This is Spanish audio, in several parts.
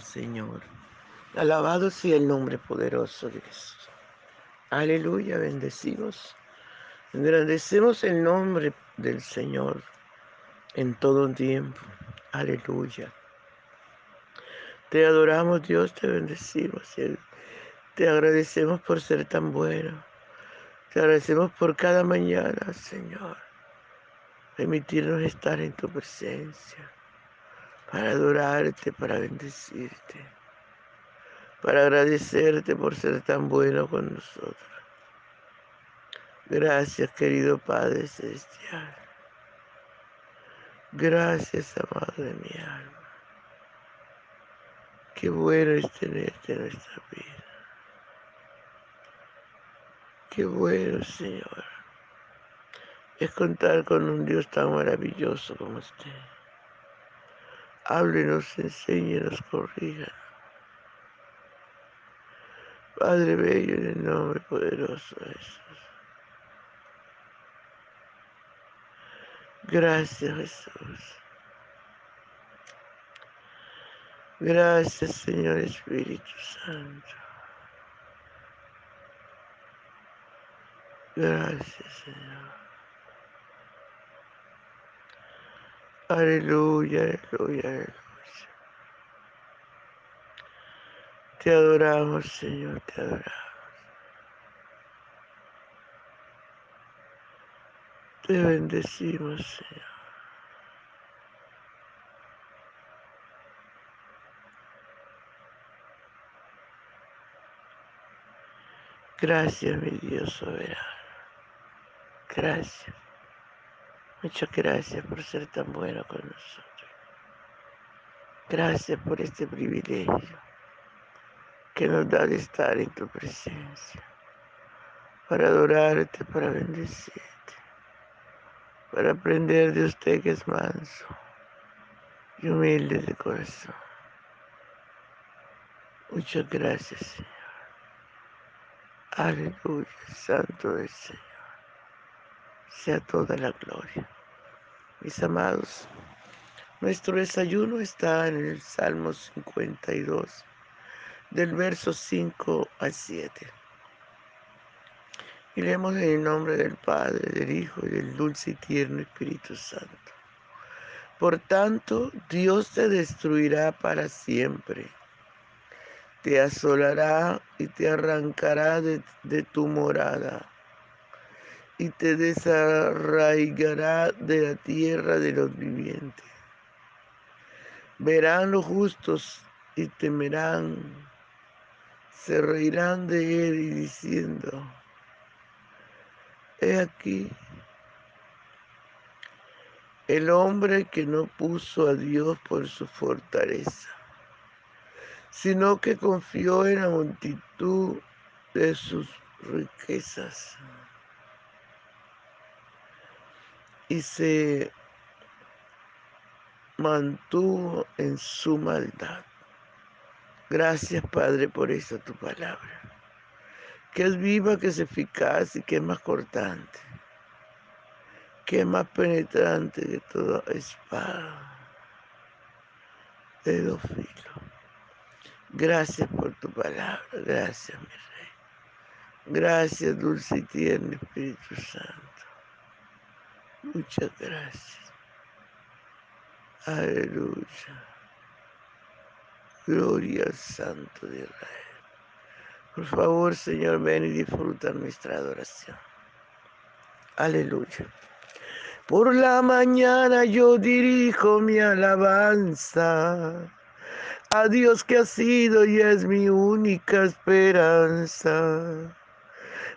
Señor. Alabado sea el nombre poderoso de Jesús. Aleluya, bendecimos. Engrandecemos el nombre del Señor en todo tiempo. Aleluya. Te adoramos, Dios, te bendecimos. Te agradecemos por ser tan bueno. Te agradecemos por cada mañana, Señor. Permitirnos estar en tu presencia para adorarte, para bendecirte, para agradecerte por ser tan bueno con nosotros. Gracias, querido Padre Celestial. Gracias, amado de mi alma. Qué bueno es tenerte en nuestra vida. Qué bueno, Señor, es contar con un Dios tan maravilloso como usted háblenos, enséñenos, corrija. Padre Bello, en el nombre poderoso de Jesús. Gracias, Jesús. Gracias, Señor Espíritu Santo. Gracias, Señor. Aleluya, aleluya, aleluya. Te adoramos, Señor, te adoramos. Te bendecimos, Señor. Gracias, mi Dios soberano. Gracias. Muchas gracias por ser tan bueno con nosotros. Gracias por este privilegio que nos da de estar en tu presencia, para adorarte, para bendecirte, para aprender de usted que es manso y humilde de corazón. Muchas gracias, Señor. Aleluya, Santo es Señor sea toda la gloria. Mis amados, nuestro desayuno está en el Salmo 52, del verso 5 al 7. Y leemos en el nombre del Padre, del Hijo y del dulce y tierno Espíritu Santo. Por tanto, Dios te destruirá para siempre. Te asolará y te arrancará de, de tu morada y te desarraigará de la tierra de los vivientes. Verán los justos y temerán, se reirán de él y diciendo, he aquí el hombre que no puso a Dios por su fortaleza, sino que confió en la multitud de sus riquezas y se mantuvo en su maldad. Gracias, Padre, por esa tu palabra, que es viva, que es eficaz y que es más cortante, que es más penetrante que toda espada de filos. Gracias por tu palabra, gracias, mi Rey. Gracias, dulce y tierno Espíritu Santo. Muchas gracias. Aleluya. Gloria al Santo de Israel. Por favor, Señor, ven y disfruta nuestra adoración. Aleluya. Por la mañana yo dirijo mi alabanza a Dios que ha sido y es mi única esperanza.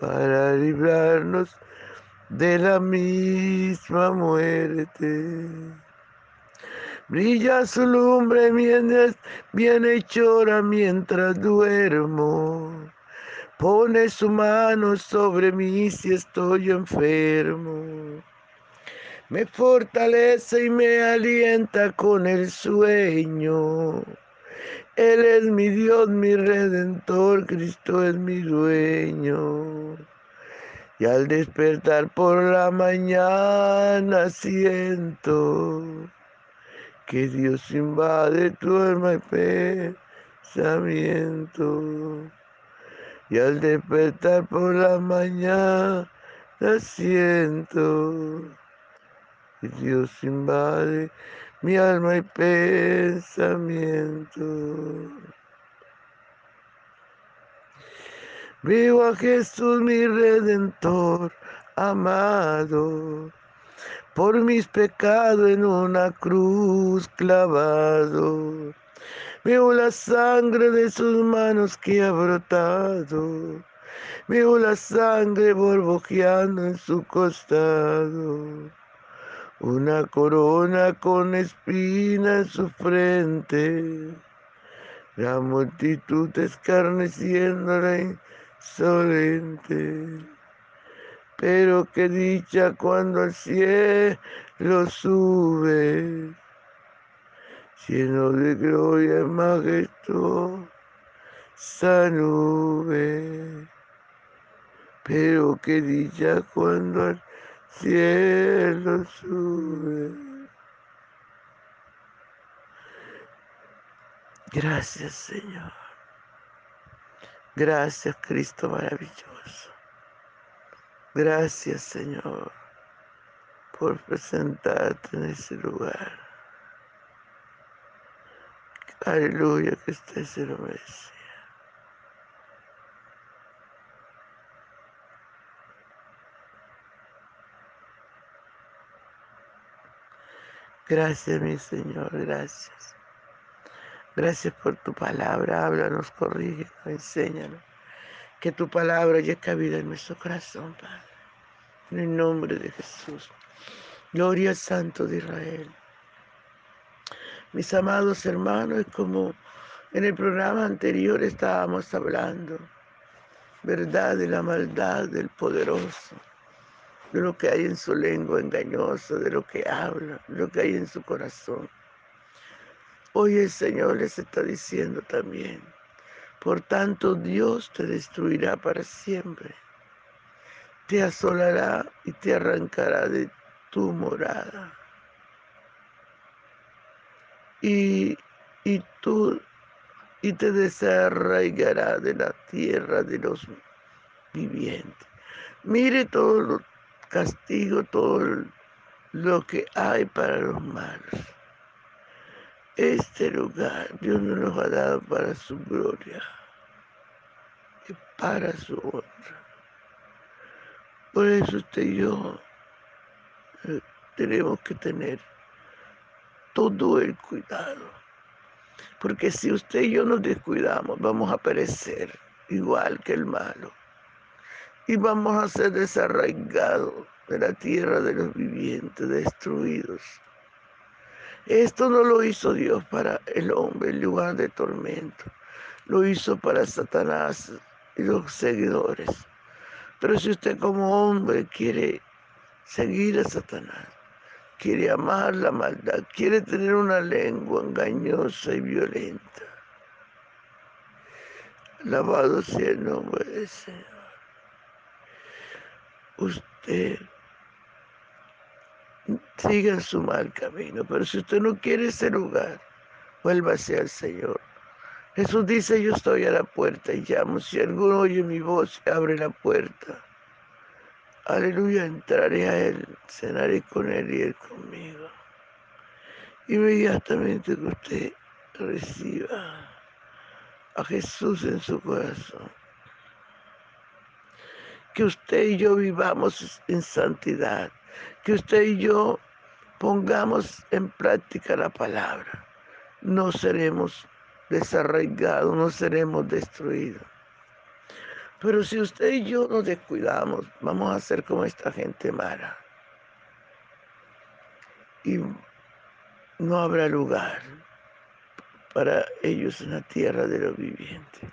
para librarnos de la misma muerte. Brilla su lumbre mientras bienhechora mientras duermo. Pone su mano sobre mí si estoy enfermo. Me fortalece y me alienta con el sueño. Él es mi Dios, mi redentor, Cristo es mi dueño. Y al despertar por la mañana siento que Dios invade tu alma y pensamiento. Y al despertar por la mañana siento que Dios invade mi alma y pensamiento. Vivo a Jesús mi redentor amado, por mis pecados en una cruz clavado. Veo la sangre de sus manos que ha brotado. Veo la sangre borbojeando en su costado. Una corona con espina en su frente. La multitud escarneciéndola insolente. Pero qué dicha cuando al cielo sube, lleno de gloria y majestuosa nube. Pero qué dicha cuando al cielo sube. Gracias Señor. Gracias Cristo maravilloso. Gracias Señor por presentarte en ese lugar. Aleluya que usted se lo merece. Gracias, mi Señor, gracias. Gracias por tu palabra. Háblanos, corrígenos, enséñanos. Que tu palabra haya cabida en nuestro corazón, Padre. En el nombre de Jesús. Gloria al Santo de Israel. Mis amados hermanos, como en el programa anterior estábamos hablando, verdad de la maldad del poderoso, de lo que hay en su lengua engañosa, de lo que habla, de lo que hay en su corazón. Hoy el Señor les está diciendo también, por tanto Dios te destruirá para siempre, te asolará y te arrancará de tu morada. Y, y tú y te desarraigará de la tierra de los vivientes. Mire todo lo castigo, todo lo que hay para los malos. Este lugar Dios nos lo ha dado para su gloria y para su honra. Por eso usted y yo eh, tenemos que tener todo el cuidado. Porque si usted y yo nos descuidamos, vamos a perecer igual que el malo. Y vamos a ser desarraigados de la tierra de los vivientes, destruidos. Esto no lo hizo Dios para el hombre en lugar de tormento. Lo hizo para Satanás y los seguidores. Pero si usted como hombre quiere seguir a Satanás, quiere amar la maldad, quiere tener una lengua engañosa y violenta, alabado sea el nombre del Señor. Usted siga su mal camino. Pero si usted no quiere ese lugar, vuélvase al Señor. Jesús dice, yo estoy a la puerta y llamo. Si alguno oye mi voz, abre la puerta. Aleluya, entraré a Él, cenaré con Él y Él conmigo. Inmediatamente que usted reciba a Jesús en su corazón, que usted y yo vivamos en santidad, que usted y yo pongamos en práctica la palabra, no seremos desarraigados, no seremos destruidos. Pero si usted y yo nos descuidamos, vamos a ser como esta gente mala. Y no habrá lugar para ellos en la tierra de los vivientes.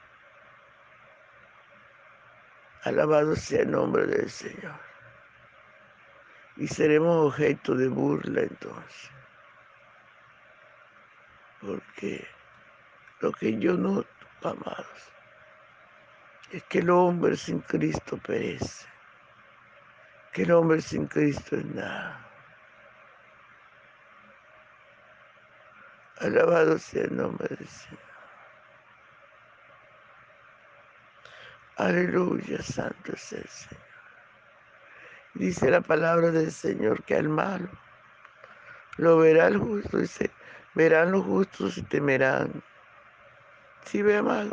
Alabado sea el nombre del Señor. Y seremos objeto de burla entonces. Porque lo que yo noto, amados, es que el hombre sin Cristo perece. Que el hombre sin Cristo es nada. Alabado sea el nombre del Señor. Aleluya, santo es el Señor. Dice la palabra del Señor que al malo lo verá el justo. Dice, verán los justos y temerán. Si ve mal,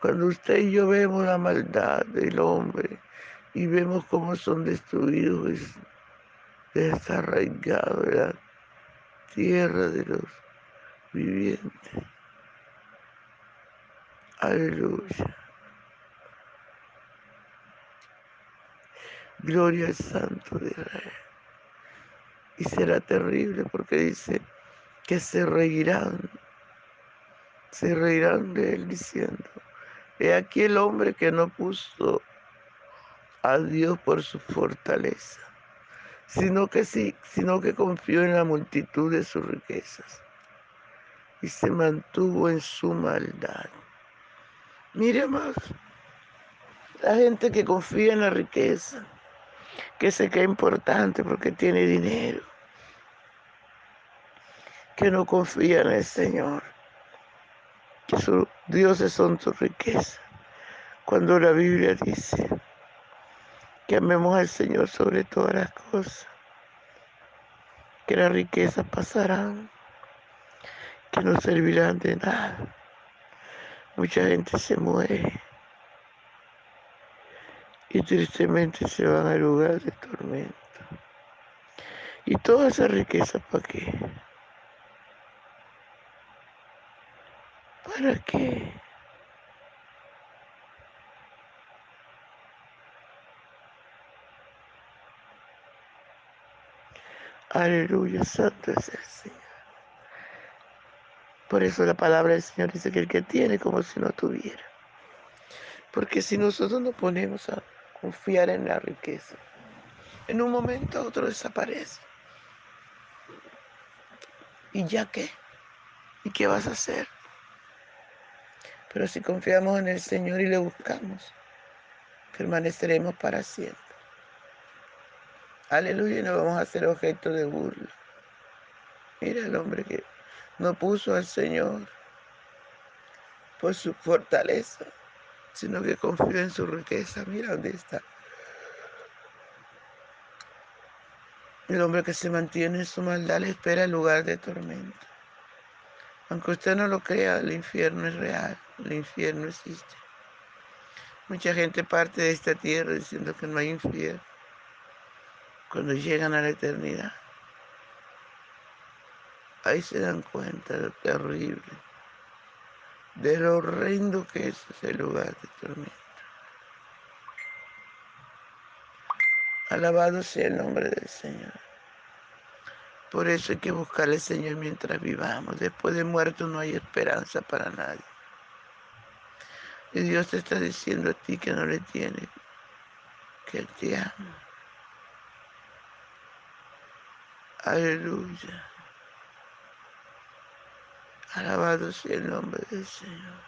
cuando usted y yo vemos la maldad del hombre y vemos cómo son destruidos, desarraigados de la tierra de los vivientes. Aleluya. Gloria al Santo de Israel. Y será terrible porque dice que se reirán, se reirán de él diciendo, he aquí el hombre que no puso a Dios por su fortaleza, sino que sí, sino que confió en la multitud de sus riquezas y se mantuvo en su maldad. Mire más, la gente que confía en la riqueza, que se cree importante porque tiene dinero, que no confía en el Señor, que sus dioses son su riqueza. Cuando la Biblia dice que amemos al Señor sobre todas las cosas, que las riquezas pasarán, que no servirán de nada. Mucha gente se muere y tristemente se van al lugar de tormento. ¿Y toda esa riqueza para qué? ¿Para qué? Aleluya, santo es el Señor. Por eso la palabra del Señor dice que el que tiene como si no tuviera. Porque si nosotros nos ponemos a confiar en la riqueza. En un momento otro desaparece. ¿Y ya qué? ¿Y qué vas a hacer? Pero si confiamos en el Señor y le buscamos, permaneceremos para siempre. Aleluya, no vamos a ser objeto de burla. Mira el hombre que no puso al Señor por su fortaleza sino que confío en su riqueza. Mira dónde está. El hombre que se mantiene en su maldad le espera el lugar de tormento. Aunque usted no lo crea, el infierno es real, el infierno existe. Mucha gente parte de esta tierra diciendo que no hay infierno. Cuando llegan a la eternidad, ahí se dan cuenta de lo terrible de lo horrendo que es ese lugar de tormento. Alabado sea el nombre del Señor. Por eso hay que buscar al Señor mientras vivamos. Después de muerto no hay esperanza para nadie. Y Dios te está diciendo a ti que no le tiene, que Él te ama. Aleluya. Alabado sea el nombre del Señor.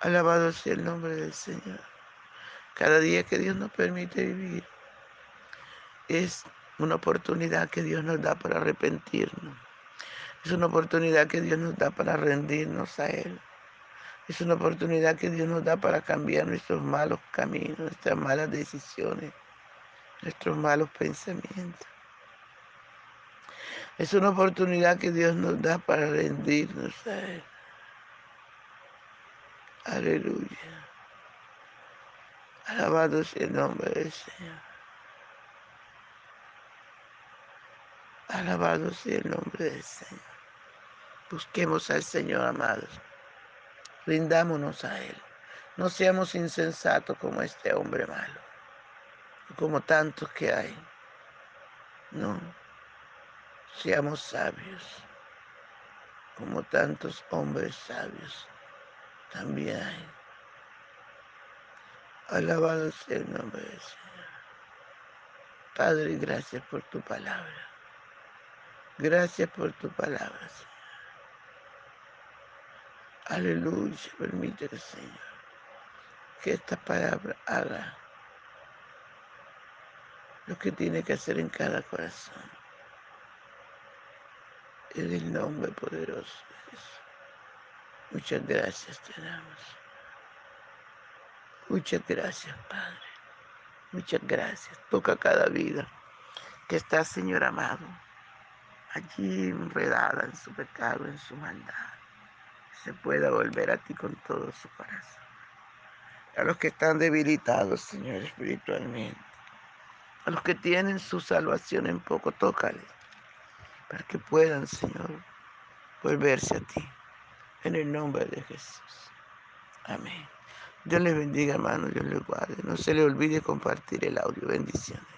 Alabado sea el nombre del Señor. Cada día que Dios nos permite vivir es una oportunidad que Dios nos da para arrepentirnos. Es una oportunidad que Dios nos da para rendirnos a Él. Es una oportunidad que Dios nos da para cambiar nuestros malos caminos, nuestras malas decisiones, nuestros malos pensamientos. Es una oportunidad que Dios nos da para rendirnos a Él. Aleluya. Alabado sea el nombre del Señor. Alabado sea el nombre del Señor. Busquemos al Señor, amados. Rindámonos a Él. No seamos insensatos como este hombre malo, como tantos que hay. No, seamos sabios, como tantos hombres sabios también hay. Alabado sea el nombre del Señor. Padre, gracias por tu palabra. Gracias por tu palabra, Señor. Aleluya, permite Señor, que esta palabra haga lo que tiene que hacer en cada corazón. En el nombre poderoso de Jesús. Muchas gracias te damos. Muchas gracias, Padre. Muchas gracias. Toca cada vida que está, Señor amado, allí enredada en su pecado, en su maldad. Se pueda volver a ti con todo su corazón. A los que están debilitados, Señor, espiritualmente a los que tienen su salvación en poco, tócale, que puedan, Señor, volverse a ti. En el nombre de Jesús. Amén. Dios les bendiga, hermano, Dios les guarde. No se le olvide compartir el audio. Bendiciones.